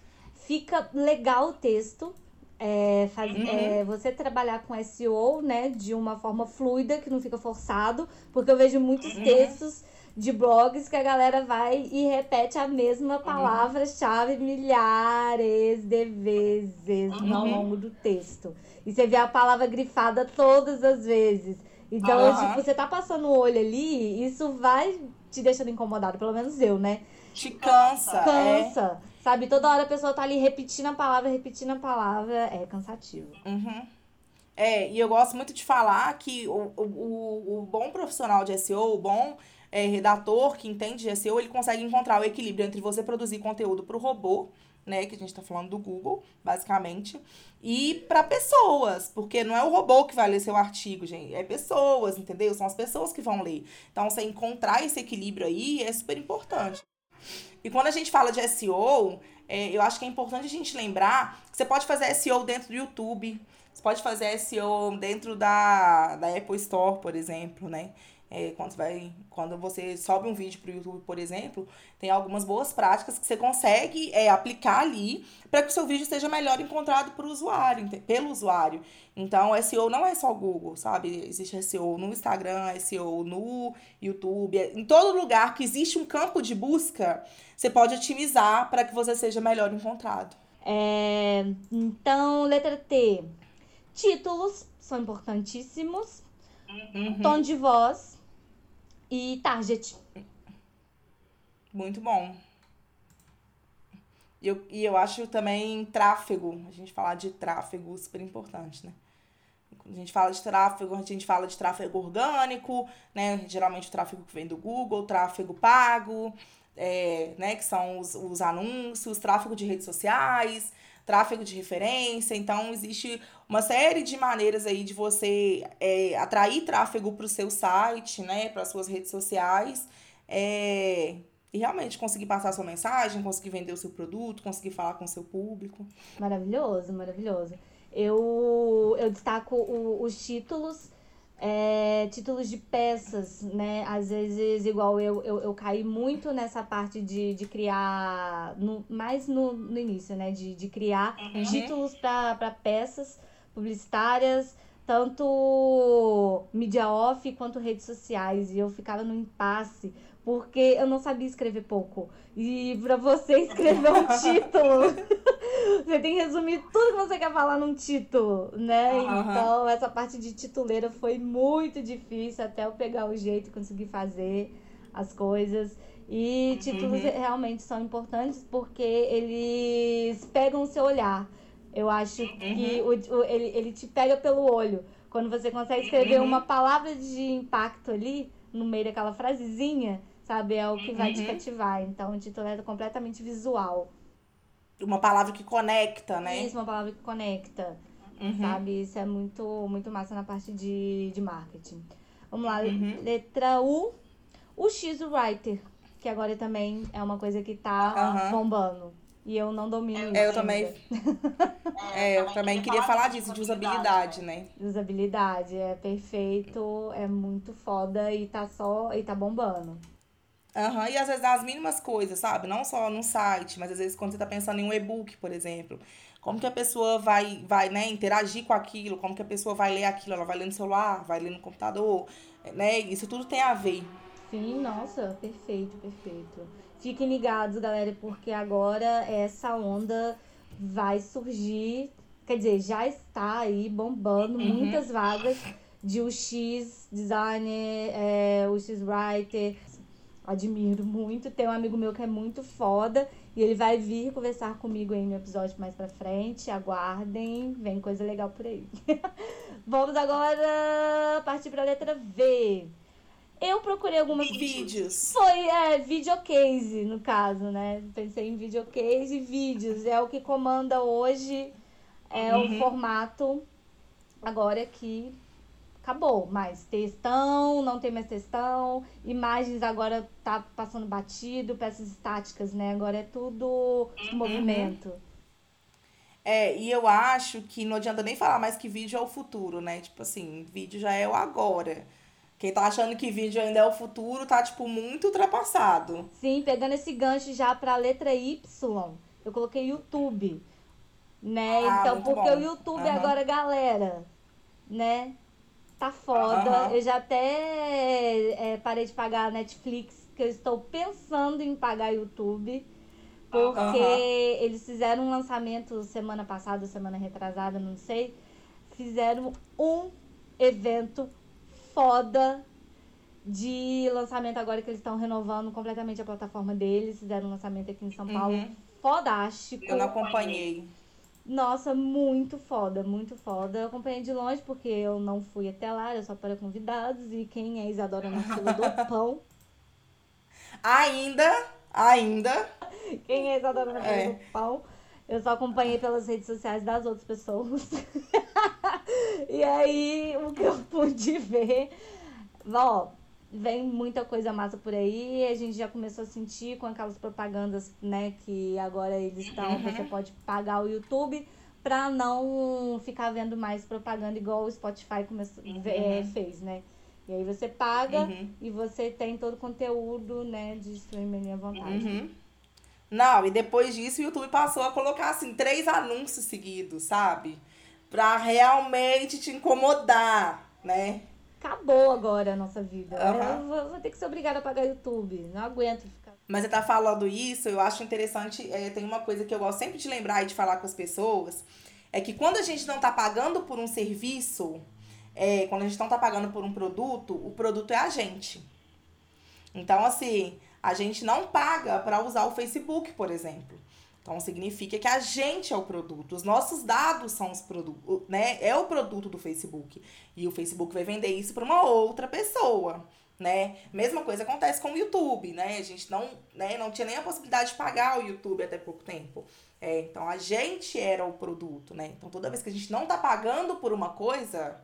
Fica legal o texto. É, faz- Uhum. é, você trabalhar com SEO, né, de uma forma fluida, que não fica forçado, porque eu vejo muitos Uhum. textos de blogs que a galera vai e repete a Uhum. mesma palavra-chave milhares de vezes ao Uhum. longo do texto. E você vê a palavra grifada todas as vezes. Então, Aham. tipo, você tá passando o olho ali, isso vai te deixando incomodado, pelo menos eu, né? Te cansa, é. Sabe, toda hora a pessoa tá ali repetindo a palavra, repetindo a palavra, é cansativo. Uhum. É, e eu gosto muito de falar que o, o, o, o bom profissional de SEO, o bom é, redator que entende de SEO, ele consegue encontrar o equilíbrio entre você produzir conteúdo para o robô, né, que a gente está falando do Google, basicamente, e para pessoas, porque não é o robô que vai ler seu artigo, gente, é pessoas, entendeu? São as pessoas que vão ler. Então, você encontrar esse equilíbrio aí é super importante. E quando a gente fala de SEO, é, eu acho que é importante a gente lembrar que você pode fazer SEO dentro do YouTube, você pode fazer SEO dentro da, da Apple Store, por exemplo, né? É, quando, você vai, quando você sobe um vídeo para o YouTube, por exemplo, tem algumas boas práticas que você consegue é, aplicar ali para que o seu vídeo seja melhor encontrado por usuário, pelo usuário. Então, SEO não é só Google, sabe? Existe SEO no Instagram, SEO no YouTube. Em todo lugar que existe um campo de busca, você pode otimizar para que você seja melhor encontrado. É, então, letra T. Títulos são importantíssimos. Uhum. Tom de voz e target. Muito bom. E eu, e eu acho também tráfego, a gente falar de tráfego super importante, né? Quando a gente fala de tráfego, a gente fala de tráfego orgânico, né? Geralmente o tráfego que vem do Google, tráfego pago, é, né? Que são os, os anúncios, tráfego de redes sociais, tráfego de referência. Então, existe uma série de maneiras aí de você é, atrair tráfego para o seu site, né? Para as suas redes sociais. É, e realmente conseguir passar sua mensagem, conseguir vender o seu produto, conseguir falar com o seu público. Maravilhoso, maravilhoso. Eu, eu destaco o- os títulos, é, títulos de peças, né? Às vezes, igual eu, eu, eu caí muito nessa parte de, de criar, no, mais no, no início, né? De, de criar Uhum. títulos para peças publicitárias, tanto mídia off quanto redes sociais. E eu ficava no impasse, porque eu não sabia escrever pouco. E para você escrever um título, você tem que resumir tudo que você quer falar num título, né? Então, essa parte de tituleira foi muito difícil até eu pegar o jeito e conseguir fazer. as coisas. E títulos Uhum. realmente são importantes porque eles pegam o seu olhar. Eu acho que Uhum. o, o- ele, ele te pega pelo olho. Quando você consegue escrever Uhum. uma palavra de impacto ali, no meio daquela frasezinha, sabe? É o que vai te cativar. Então, o título é completamente visual. Uma palavra que conecta, né? Isso, uma palavra que conecta, Uhum. sabe? Isso é muito, muito massa na parte de, de marketing. Vamos lá, Uhum. letra U. O X Writer, que agora também é uma coisa que tá Aham. bombando. E eu não domino isso É, eu também. É, eu também queria falar disso, de usabilidade, né? Usabilidade, é perfeito, é muito foda e tá só. e tá bombando. Aham, e às vezes as mínimas coisas, sabe? Não só no site, mas às vezes quando você tá pensando em um e-book, por exemplo. Como que a pessoa vai, vai, né, interagir com aquilo? Como que a pessoa vai ler aquilo? Ela vai ler no celular, vai ler no computador, né? Isso tudo tem a ver. Sim, nossa, perfeito, perfeito. Fiquem ligados, galera, porque agora essa onda vai surgir, quer dizer, já está aí bombando Uhum. muitas vagas de UX designer, é, UX writer. Admiro muito. Tem um amigo meu que é muito foda e ele vai vir conversar comigo aí no episódio mais pra frente. Aguardem, vem coisa legal por aí. Vamos agora partir pra letra V. Eu procurei algumas Vídeos. foi, é, videocase, no caso, né? Pensei em videocase e vídeos. É o que comanda hoje é Uhum. o formato. Agora que acabou. Mas textão, não tem mais textão. Imagens agora tá passando batido, peças estáticas, né? Agora é tudo movimento. É, e eu acho que não adianta nem falar mais que vídeo é o futuro, né? Tipo assim, vídeo já é o agora. Quem tá achando que vídeo ainda é o futuro tá, tipo, muito ultrapassado. Sim, pegando esse gancho já pra letra Y, eu coloquei YouTube. Né? Ah, então, porque bom. o YouTube Aham. agora, galera, né? Tá foda. Eu já até é, parei de pagar a Netflix, que eu estou pensando em pagar YouTube. Porque eles fizeram um lançamento semana passada, semana retrasada, não sei. Fizeram um evento foda de lançamento agora que eles estão renovando completamente a plataforma deles. Fizeram um lançamento aqui em São Paulo. Uhum. Fodástico. Eu não acompanhei. Nossa, muito foda, muito foda. Eu acompanhei de longe porque eu não fui até lá, eu só para convidados. E quem é Isadora na fila do pão? Ainda, ainda. Quem é Isadora na fila É. do pão? Eu só acompanhei pelas redes sociais das outras pessoas. e aí, o que eu pude ver, ó, vem muita coisa massa por aí. A gente já começou a sentir com aquelas propagandas, né, que agora eles estão, Uhum. você pode pagar o YouTube pra não ficar vendo mais propaganda igual o Spotify começou, é, fez, né? E aí você paga Uhum. e você tem todo o conteúdo, né, de streaming à vontade. Uhum. Não, e depois disso o YouTube passou a colocar assim três anúncios seguidos, sabe? Pra realmente te incomodar, né? Acabou agora a nossa vida. Eu vou, vou ter que ser obrigada a pagar YouTube. Não aguento ficar. Mas você tá falando isso, eu acho interessante. é, tem uma coisa que eu gosto sempre de lembrar e de falar com as pessoas: é que quando a gente não tá pagando por um serviço, é, quando a gente não tá pagando por um produto, o produto é a gente. Então, assim, a gente não paga para usar o Facebook, por exemplo. Então, significa que a gente é o produto. Os nossos dados são os produtos, né? É o produto do Facebook. E o Facebook vai vender isso para uma outra pessoa, né? Mesma coisa acontece com o YouTube, né? A gente não, né, não tinha nem a possibilidade de pagar o YouTube até pouco tempo. É, então, a gente era o produto, né? Então, toda vez que a gente não tá pagando por uma coisa,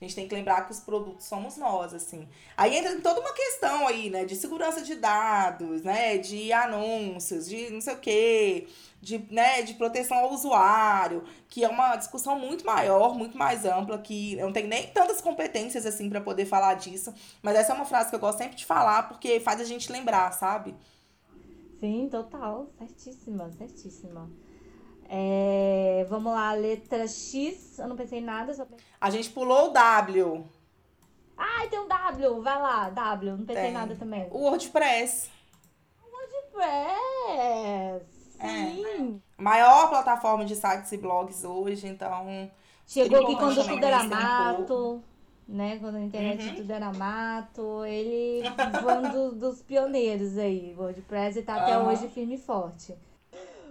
a gente tem que lembrar que os produtos somos nós, assim. Aí entra toda uma questão aí, né? De segurança de dados, né? De anúncios, de não sei o quê, de, né? de proteção ao usuário, que é uma discussão muito maior, muito mais ampla, que eu não tenho nem tantas competências, assim, para poder falar disso. Mas essa é uma frase que eu gosto sempre de falar, porque faz a gente lembrar, sabe? Sim, total. Certíssima, certíssima. É, vamos lá, letra X. Eu não pensei em nada, só pensei. A gente pulou o W, Ai, tem um W. Vai lá, W. Não pensei em nada também. o WordPress. WordPress. É. Sim. Maior plataforma de sites e blogs hoje, então. Chegou aqui quando tudo era um mato. né? Quando a internet Uhum. tudo era mato. Ele foi um do- dos pioneiros aí. WordPress tá até Aham. hoje firme e forte.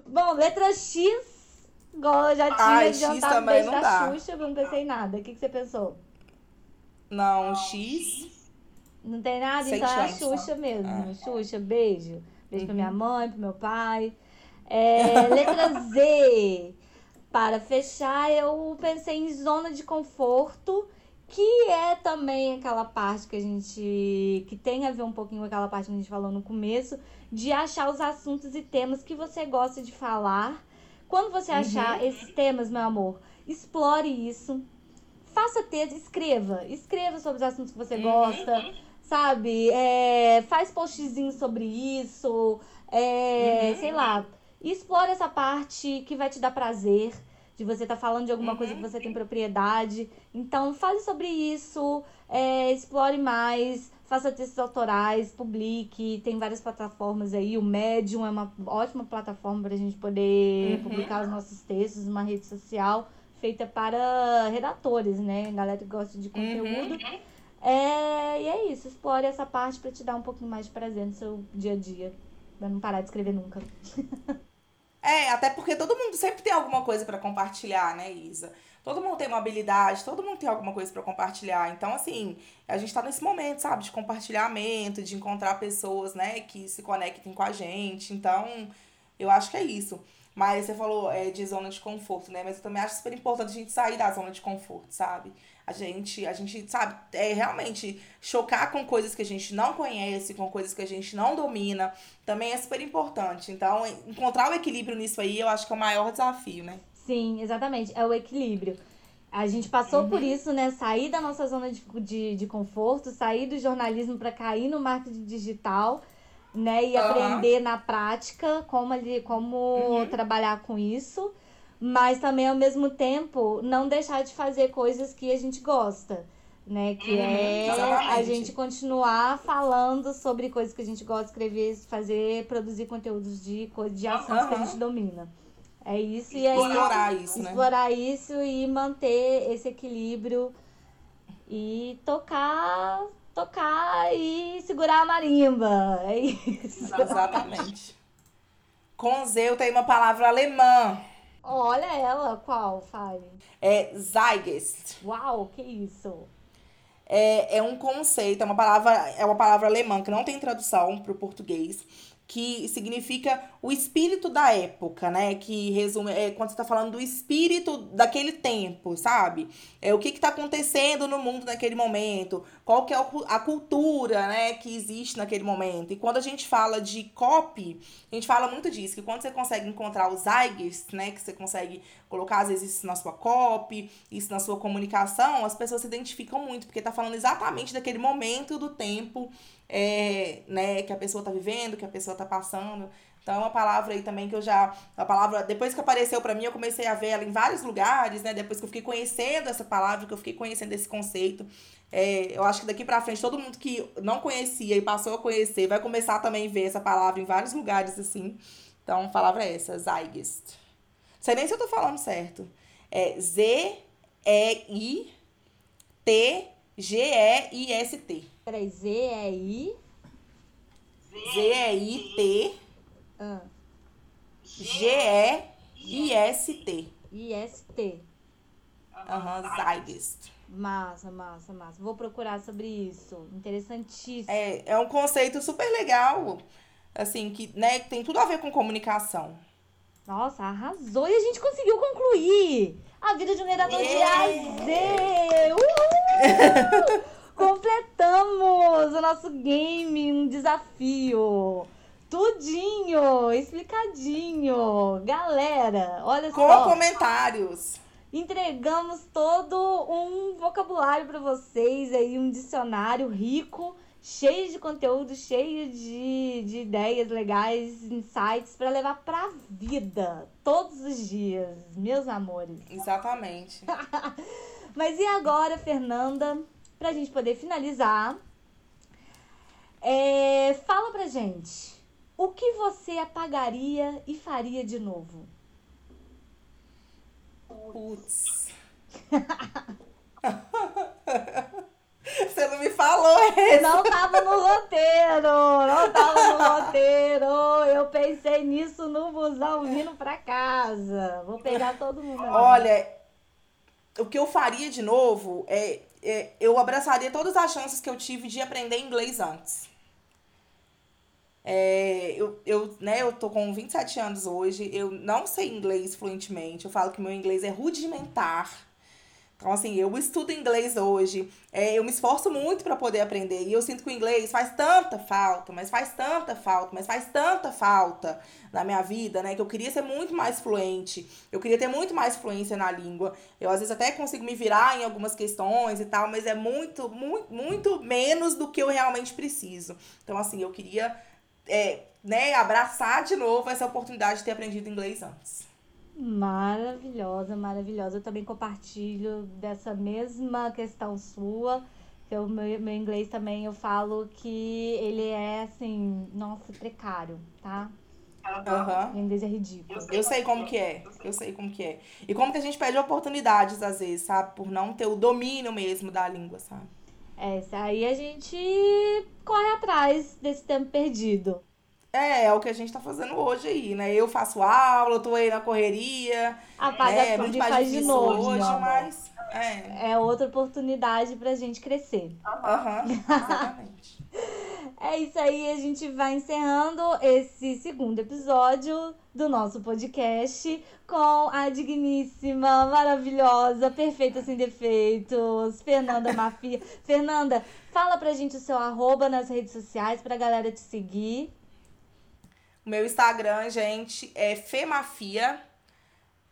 Bom, letra X, igual já tinha Ai, adiantado também desde não a dá. Xuxa, eu não pensei em nada. O que, que você pensou? Não, X. Não tem nada? Sem então é a chance. Xuxa mesmo. É. Xuxa, beijo. Beijo pra Uhum. minha mãe, pro meu pai. É, letra Z. Para fechar, eu pensei em zona de conforto, que é também aquela parte que a gente. que tem a ver um pouquinho com aquela parte que a gente falou no começo, de achar os assuntos e temas que você gosta de falar. Quando você achar esses temas, meu amor, explore isso. Faça texto, escreva. Escreva sobre os assuntos que você gosta sabe? É, faz postzinho sobre isso, é, Uhum. sei lá. E explora essa parte que vai te dar prazer, de você estar falando de alguma Uhum. coisa que você tem propriedade. Então, fale sobre isso, é, explore mais, faça textos autorais, publique. Tem várias plataformas aí. O Medium é uma ótima plataforma para a gente poder Uhum. publicar os nossos textos, uma rede social feita para redatores, né? Galera que gosta de conteúdo. É, e é isso, explore essa parte pra te dar um pouquinho mais de prazer no seu dia a dia. Pra não parar de escrever nunca. É, até porque todo mundo sempre tem alguma coisa pra compartilhar, né, Isa? Todo mundo tem uma habilidade, todo mundo tem alguma coisa pra compartilhar. Então, assim, a gente tá nesse momento, sabe, de compartilhamento, de encontrar pessoas, né, que se conectem com a gente. Então, eu acho que é isso. Mas você falou é, de zona de conforto, né? Mas eu também acho super importante a gente sair da zona de conforto, sabe? A gente, a gente, sabe, é realmente chocar com coisas que a gente não conhece, com coisas que a gente não domina, também é super importante. Então, encontrar o equilíbrio nisso aí, eu acho que é o maior desafio, né? Sim, exatamente. É o equilíbrio. A gente passou por isso, né? Sair da nossa zona de, de, de conforto, sair do jornalismo para cair no marketing digital, né? E Aham. aprender na prática como, ali, como trabalhar com isso. Mas também, ao mesmo tempo, não deixar de fazer coisas que a gente gosta. Né, que Uhum, é a exatamente. gente continuar falando sobre coisas que a gente gosta de escrever, fazer, produzir conteúdos de, de assuntos que a gente domina. É isso, e aí Explorar isso, né? explorar isso e manter esse equilíbrio e tocar, tocar e segurar a marimba. É isso. Exatamente. Com Z eu tenho uma palavra alemã. Olha ela, qual, fale. É Zeitgeist. Uau, que isso? É, é um conceito, é uma palavra, é uma palavra alemã que não tem tradução para o português, que significa o espírito da época, né? Que resume, é quando você tá falando do espírito daquele tempo, sabe? É o que que tá acontecendo no mundo naquele momento, qual que é a cultura, né, que existe naquele momento. E quando a gente fala de copy, a gente fala muito disso, que quando você consegue encontrar os Zeitgeist, né, que você consegue colocar às vezes isso na sua copy, isso na sua comunicação, as pessoas se identificam muito, porque tá falando exatamente daquele momento do tempo é, né, que a pessoa tá vivendo, que a pessoa tá passando. Então é uma palavra aí também que eu já. A palavra, depois que apareceu pra mim, eu comecei a ver ela em vários lugares, né? Depois que eu fiquei conhecendo essa palavra, que eu fiquei conhecendo esse conceito. É, eu acho que daqui pra frente, todo mundo que não conhecia e passou a conhecer vai começar também a ver essa palavra em vários lugares, assim. Então, a palavra é essa, Zeitgeist. Não sei nem se eu tô falando certo. É Z-E-I-T-G-E-I-S-T. Peraí, Z é I. Z-E-I-T. Ah, G-E-I-S-T. I S T. Aham, Zeitgeist. Massa, massa, massa. Vou procurar sobre isso. Interessantíssimo. É, é um conceito super legal, assim, que, né, que tem tudo a ver com comunicação. Nossa, arrasou. E a gente conseguiu concluir a vida de um redator de A a Z. Uhul! Completamos o nosso game, um desafio. Tudinho, explicadinho. Galera, olha Com só. comentários. Entregamos todo um vocabulário para vocês aí, um dicionário rico, cheio de conteúdo, cheio de, de ideias legais, insights para levar pra vida todos os dias, meus amores. Exatamente. Mas e agora, Fernanda, pra gente poder finalizar, é, fala pra gente, o que você apagaria e faria de novo? Putz. é esse. Não tava no roteiro, não tava no roteiro. Eu pensei nisso no busão vindo pra casa. Vou pegar todo mundo. Olha, o que eu faria de novo é eu abraçaria todas as chances que eu tive de aprender inglês antes. É, eu, eu, né, eu tô com 27 anos hoje, eu não sei inglês fluentemente, eu falo que meu inglês é rudimentar. Então, assim, eu estudo inglês hoje, é, eu me esforço muito para poder aprender, e eu sinto que o inglês faz tanta falta, mas faz tanta falta, mas faz tanta falta na minha vida, né, que eu queria ser muito mais fluente, eu queria ter muito mais fluência na língua. Eu, às vezes, até consigo me virar em algumas questões e tal, mas é muito, muito, muito menos do que eu realmente preciso. Então, assim, eu queria é, né, abraçar de novo essa oportunidade de ter aprendido inglês antes. Maravilhosa, maravilhosa. Eu também compartilho dessa mesma questão sua. Que o meu, meu inglês também eu falo que ele é assim, nossa, precário, tá? Aham. O inglês é ridículo. Eu sei como que é. Eu sei como que é. E como que a gente perde oportunidades, às vezes, sabe? Por não ter o domínio mesmo da língua, sabe? É, aí a gente corre atrás desse tempo perdido. É, é o que a gente tá fazendo hoje aí, né? Eu faço aula, eu tô aí na correria. Apaga né? É muito mais faz de difícil novo, hoje, mas. É. É outra oportunidade pra gente crescer. Aham, exatamente. É isso aí, a gente vai encerrando esse segundo episódio do nosso podcast com a digníssima, maravilhosa, perfeita sem defeitos, Fernanda Mafia. Fernanda, fala pra gente o seu arroba nas redes sociais pra galera te seguir. O meu Instagram, gente, é Femafia.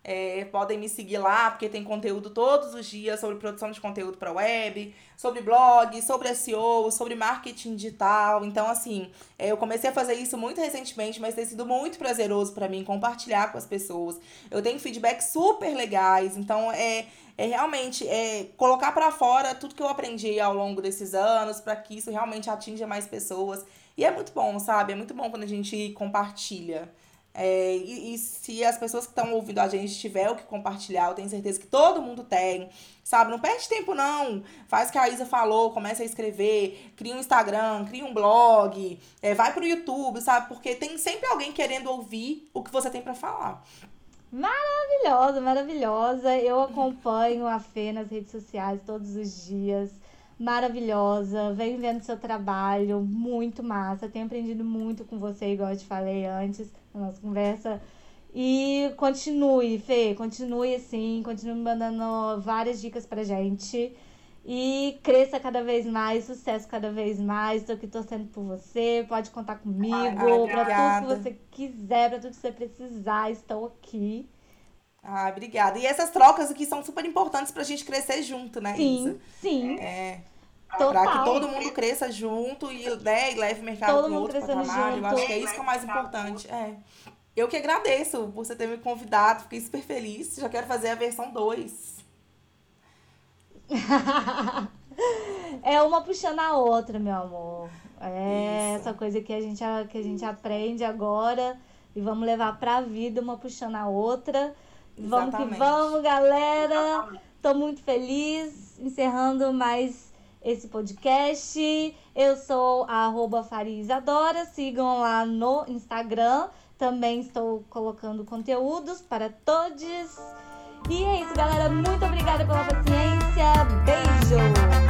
É, podem me seguir lá, porque tem conteúdo todos os dias sobre produção de conteúdo para web, sobre blog, sobre SEO, sobre marketing digital. Então, assim, é, eu comecei a fazer isso muito recentemente, mas tem sido muito prazeroso para mim compartilhar com as pessoas. Eu tenho feedbacks super legais, então é, é realmente é, colocar para fora tudo que eu aprendi ao longo desses anos, para que isso realmente atinja mais pessoas. E é muito bom, sabe? É muito bom quando a gente compartilha. É, e, e se as pessoas que estão ouvindo a gente tiver o que compartilhar, eu tenho certeza que todo mundo tem, sabe? Não perde tempo, não. Faz o que a Isa falou, começa a escrever, cria um Instagram, cria um blog, é, vai pro YouTube, sabe? Porque tem sempre alguém querendo ouvir o que você tem para falar. Maravilhosa, maravilhosa. Eu acompanho a Fê nas redes sociais todos os dias. Maravilhosa, venho vendo seu trabalho, muito massa. Tenho aprendido muito com você, igual eu te falei antes na nossa conversa. E continue, Fê, continue assim, continue mandando várias dicas pra gente. E cresça cada vez mais, sucesso cada vez mais. Tô aqui torcendo por você. Pode contar comigo. Pra tudo que você quiser, pra tudo que você precisar. Estou aqui. Ah, obrigada. E essas trocas aqui são super importantes pra gente crescer junto, né, Sim, Isa? sim. É, Pra que todo mundo cresça junto e, né, e leve o mercado Todo para mundo outro patamar. Eu junto. acho que é isso que é o mais importante. É. Eu que agradeço por você ter me convidado, fiquei super feliz. Já quero fazer a versão 2. é uma puxando a outra, meu amor. É Isso. essa coisa que a, gente, que a gente aprende agora e vamos levar pra vida uma puxando a outra. Vamos que Exatamente. vamos, galera. Exatamente. Tô muito feliz encerrando mais esse podcast. Eu sou a arroba Faria Isadora. Sigam lá no Instagram. Também estou colocando conteúdos para todos. E é isso, galera. Muito obrigada pela paciência. Beijo!